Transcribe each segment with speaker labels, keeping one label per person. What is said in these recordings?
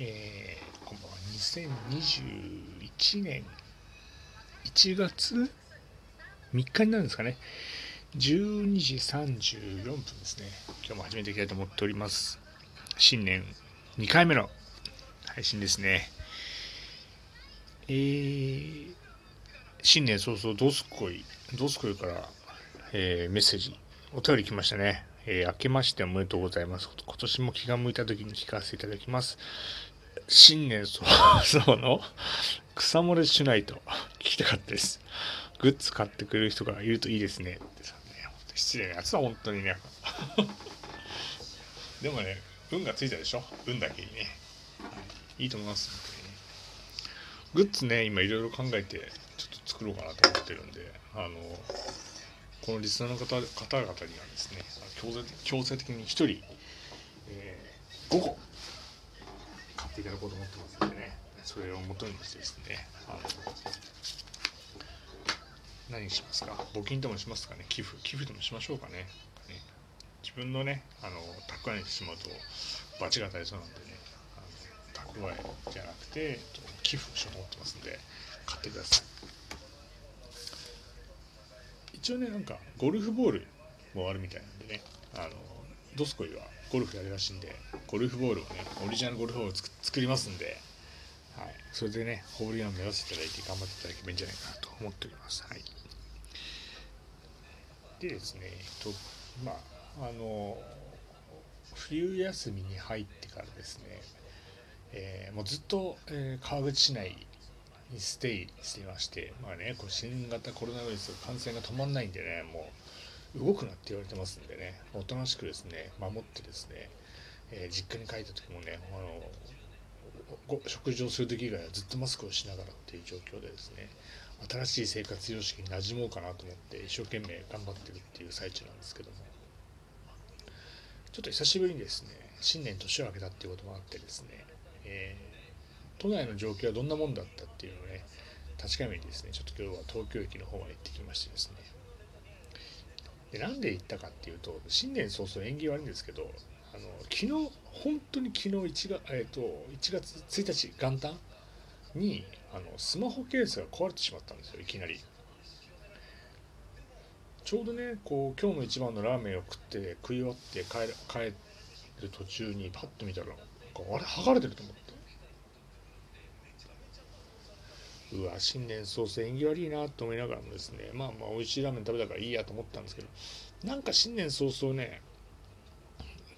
Speaker 1: えー、こんばんは。2021年1月3日になるんですかね。12時34分ですね。今日も始めていきたいと思っております。新年2回目の配信ですね。えー、新年早々、どすこい、どすこいから、えー、メッセージ、お便り来ましたね。えー、明けましておめでとうございます。今年も気が向いた時に聞かせていただきます。新年早々の？草漏れしないと聞きたかったです。グッズ買ってくれる人がいるといいですね。ってさね、失礼なやつは本当にね。でもね、運がついたでしょ？運だけにね。いいと思います。本当に。グッズね、今いろいろ考えて、ちょっと作ろうかなと思ってるんで、あの、このリスナーの方方々にはですね強制強制的に1人、えー、5個っていただこうと思ってますんでね。それをもとにしてですね。あの何しますか？募金でもしますかね。寄付。寄付でもしましょうかね。ね。自分のねあの蓄えにしてしまうと罰が当たりそうなんでね。あの蓄えじゃなくて寄付しようと思ってますんで買ってください。一応ねなんかゴルフボールもあるみたいなんでね。あのドスコイはゴルフやるらしいんでゴルフボールをねオリジナルゴルフボールを作りますんで、はい、それでねホールインワン目指していただいて頑張っていただければいいんじゃないかなと思っております。はい、でですね、えっとまああの冬休みに入ってからですね、えー、もうずっと、えー、川口市内にステイしていまして、まあね、こう新型コロナウイルス感染が止まんないんでね、もう動くなって言われてますんでね、おとなしくですね、守ってですね、えー、実家に帰った時もね、あの食事をする時以外はずっとマスクをしながらっていう状況でですね、新しい生活様式に馴染もうかなと思って一生懸命頑張ってるっていう最中なんですけども、ちょっと久しぶりにですね、新年年を明けたっていうこともあってですね、えー都内の状況はどんなもんだったっていうのをね確かめにですねちょっと今日は東京駅の方まで行ってきましてですねでなんで行ったかっていうと新年早々縁起悪いんですけどあの昨日本当に昨日 1, が、えーと、1月1日元旦にあのスマホケースが壊れてしまったんですよいきなり。ちょうどねこう今日の一番のラーメンを食って食い終わって帰る帰る途中にパッと見たらあれ剥がれてると思って。うわ新年早々縁起悪いなと思いながらもですねまあまあ美味しいラーメン食べたからいいやと思ったんですけどなんか新年早々ね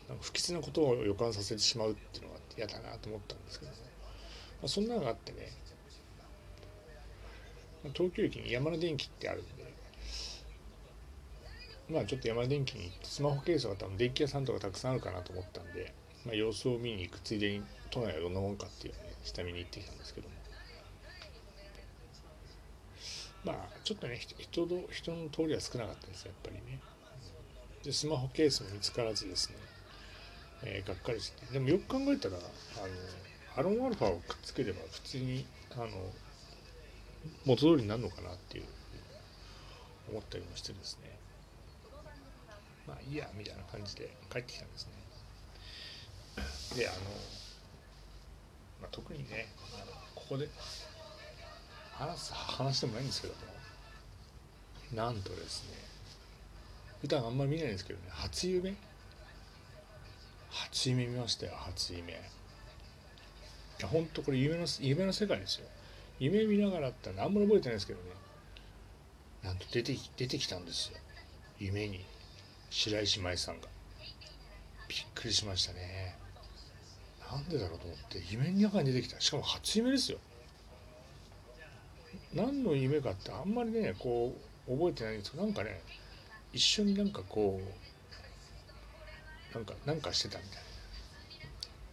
Speaker 1: なんか不吉なことを予感させてしまうっていうのが嫌だなと思ったんですけどね、まあ、そんなのがあってね東京駅に山の電機ってあるんでまあちょっと山の電機に行ってスマホケースが多分電気屋さんとかたくさんあるかなと思ったんで、まあ、様子を見に行くついでに都内はどんなもんかっていうのをね下見に行ってきたんですけども。まあちょっとね人の人の通りは少なかったですやっぱりね。でスマホケースも見つからずですね、えー、がっかりして。でもよく考えたらあのアロンアルファをくっつければ普通にあの元通りになるのかなっていう思ったりもしてですね。まあいいやみたいな感じで帰ってきたんですね。であの、まあ、特にねここで話す話でもないんですけども。なんとですね普段あんまり見ないんですけどね初夢？初夢見ましたよ初夢。いやほんとこれ夢の夢の世界ですよ。夢見ながらってあんまり覚えてないですけどね。なんと出て出てきたんですよ。夢に。白石麻衣さんが。びっくりしましたね。なんでだろうと思って夢の中に出てきた。しかも初夢ですよ。何の夢かってあんまりねこう覚えてないんですけどなんかね一緒になんかこうなんかなんかしてたみたいな。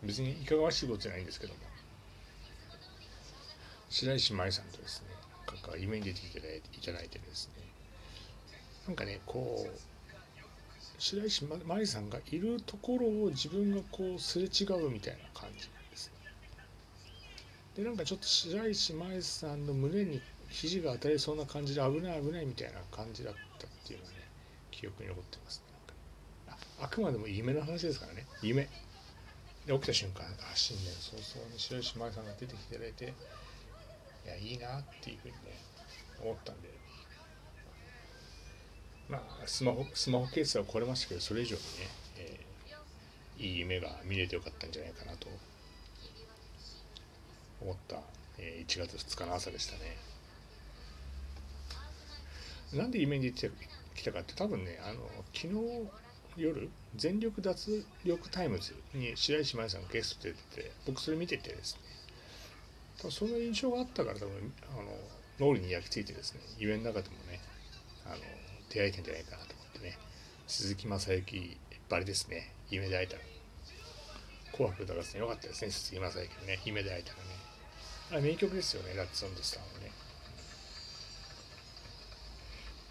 Speaker 1: 別にいかがわしいことじゃないんですけども。白石麻衣さんとですねなんか夢に出ていただいていただいてですね。なんかねこう白石麻衣さんがいるところを自分がこうすれ違うみたいな感じなんです、ね。でなんかちょっと白石麻衣さんの胸に肘が当たりそうな感じで危ない危ないみたいな感じだったっていうのはね記憶に残ってます、ね、ああくまでも夢の話ですからね。夢。で起きた瞬間あ新年早々に白石麻衣さんが出てきていただいていやいいなっていうふうにね思ったんで。まあスマホスマホケースは来れましたけどそれ以上にね、えー、いい夢が見れてよかったんじゃないかなと思った、えー、1月2日の朝でしたね。なんで夢に出てきたかって多分ねあの昨日夜全力脱力タイムズに白石麻衣さんがゲストで出てて僕それ見ててですねその印象があったから多分あの脳裏に焼き付いてですね夢の中でもねあの出会えたんじゃないかなと思ってね鈴木雅之ばりですね夢で会えたら。紅白歌合戦よかったですね鈴木雅之のね夢で会えたらね。あれ名曲ですよねラッツオンドスターのね。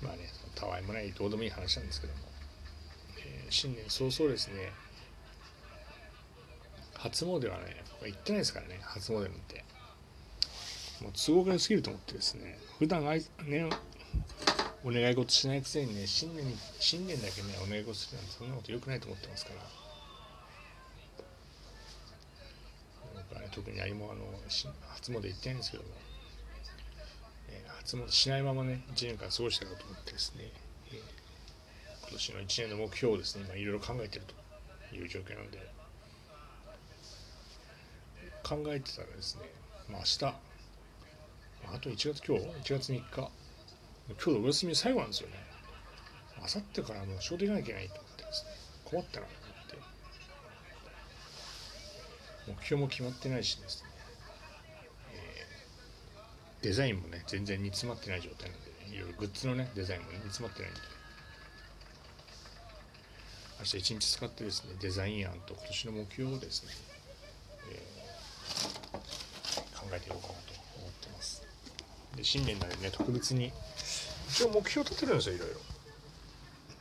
Speaker 1: まあねたわいもないどうでもいい話なんですけども、えー、新年早々ですね。初詣はね行ってないですからね初詣なんて。もう都合が良すぎると思ってですね普段あいねお願い事しないくせにね新年に新年だけねお願い事するなんてそんなこと良くないと思ってますから。僕はね特に何もあの初詣行ってないんですけども、詣しないままね1年間過ごしたかと思ってですね、えー、今年の1年の目標をですね今いろいろ考えてるという状況なんで考えてたらですね、まあ、明日あと1月今日1月3日今日のお休み最後なんですよね。あさってからもう仕事行かなきゃいけないと思ってですね困ったなと思って目標も決まってないしですね、デザインもね全然煮詰まってない状態なんで、ね、いろいろグッズのねデザインも、ね、煮詰まってないんで。明日一日使ってですねデザイン案と今年の目標をですね、えー、考えていこうかなと思ってます。で新年なんでね特別に一応目標立てるんですよいろいろ。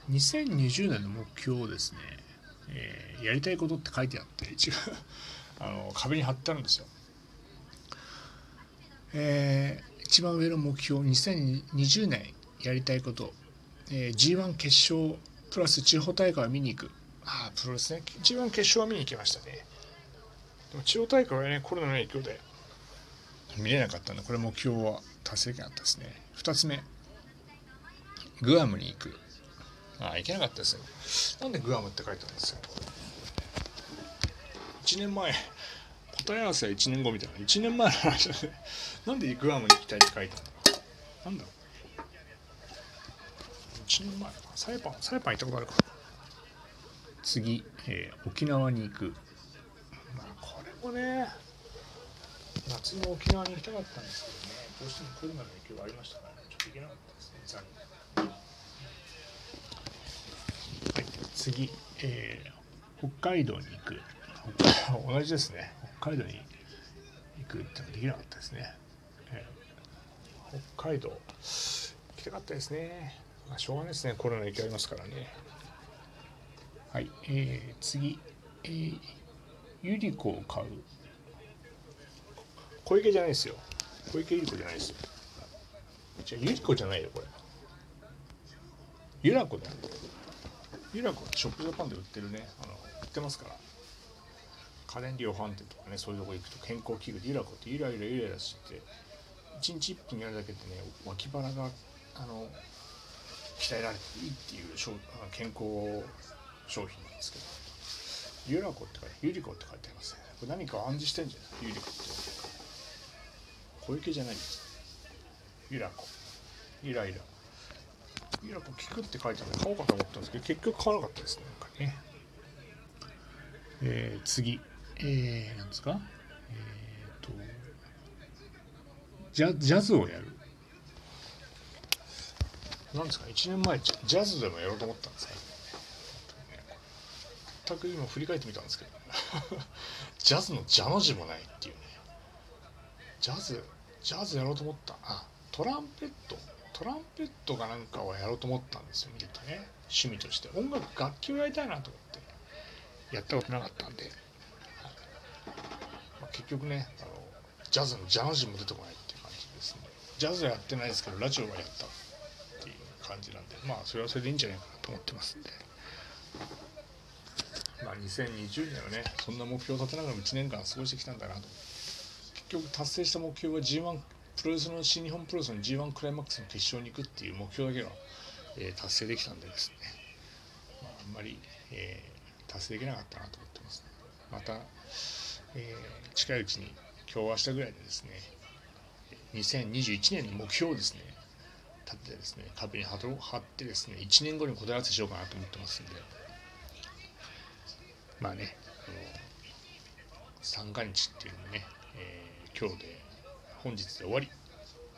Speaker 1: 2020年の目標をですね、えー、やりたいことって書いてあって一応あの壁に貼ってあるんですよ。えー、一番上の目標2020年やりたいこと、えー、G1 決勝プラス地方大会を見に行く。ああプロレスね。G1 決勝は見に行きましたね。でも地方大会はねコロナの影響で。見れなかったんでこれ目標は達成権あったですね。2つ目グアムに行く。ああ行けなかったですね。なんでグアムって書いてあるんですよ1年前答え合わせは1年後みたいな。1年前の話でなんでグアムに行きたいって書いてあるのなんだろう。1年前サイパンサイパン行ったことあるか。次、えー、沖縄に行く。まあこれもね夏の沖縄に行きたかったんですけどね。どうしてもコロナの影響がありましたからね。ちょっと行けなかったですね残念。はい。次、えー、北海道に行く。同じですね。海道に行くってのができなかったですね、えー、北海道行きたかったですね。まあしょうがないですね。コロナの影響ありますからね。はい、えー、次、えー、ユリコを買う。小池じゃないですよ。小池百合子じゃないですよ。じゃあゆり子じゃないよこれ。ゆらこだよ。ゆらこショップジャパンで売ってるね。あの売ってますから。家電量販店とかねそういうとこ行くと健康器具でゆらこってゆらゆらゆらゆらして1日1分やるだけでね脇腹があの鍛えられていいっていう健康商品なんですけど。ゆらこって書いてゆりこって書いてありますね。これ何か暗示してんじゃない？ゆりこって。小池じゃないんです。ゆらこゆらゆらゆらこ聞くって書いてある。んで買おうかと思ったんですけど結局買わなかったですね。なんかね。えー、次。えー、なんですか？えー、とジャジャズをやる。なんですか？1年前ジャズでもやろうと思ったんですか？全く今振り返ってみたんですけど。ジャズのジャの字もないっていうね。ジャズジャズやろうと思った。あトランペット。トランペットかなんかをやろうと思ったんですよ見てね。趣味として。音楽楽器をやりたいなと思って。やったことなかったんで、局ねあのジャズのジャの字も出てこないっていう感じですね。ジャズはやってないですけどラジオはやったっていう感じなんでまあそれはそれでいいんじゃないかなと思ってますんで。まあまあ、2020年はねそんな目標を立てながら1年間過ごしてきたんだなと。結局達成した目標は G1 プロレスの新日本プロレスの G1 クライマックスの決勝に行くっていう目標だけは、えー、達成できたんでですね、まあ、あんまり、えー、達成できなかったなと思ってます、ね、また、えー、近いうちに今日明日ぐらいでですね2021年の目標をですね立ててですね壁に貼ってですね1年後に答え合わせしようかなと思ってますんで。まあね三が日っていうのもね、えー、今日で本日で終わり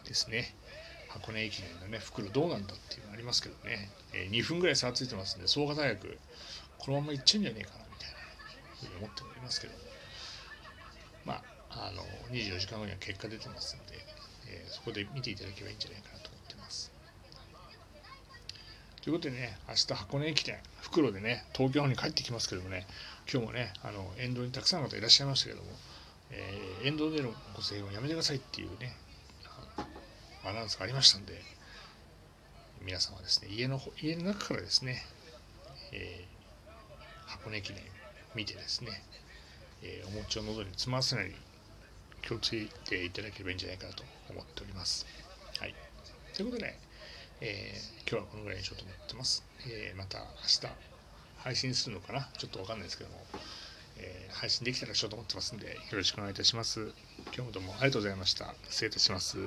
Speaker 1: ですね。箱根駅伝のね袋どうなんだっていうのありますけどね、えー、2分ぐらい差がついてますんで創価大学このままいっちゃうんじゃねえかなみたいなふうに思っておりますけどまあの24時間後には結果出てますんで、えー、そこで見ていただけばいいんじゃないかなと思ってます。ということでね、明日箱根駅伝、袋でね、東京に帰ってきますけどもね、今日もね、あの沿道にたくさんの方いらっしゃいましたけども、えー、沿道でのご声援をやめてくださいっていうね、アナウンスがありましたんで、皆さんはですね、家の家の中からですね、えー、箱根駅伝見てですね、えー、お餅を喉に詰まらせないように気をつけていただければいいんじゃないかなと思っております。はい。ということで、えー、今日はこのぐらいにしようと思ってます。えー、また明日配信するのかな？ちょっとわかんないですけども、えー、配信できたらしようと思ってますんで、よろしくお願いいたします。今日もどうもありがとうございました。失礼いたします。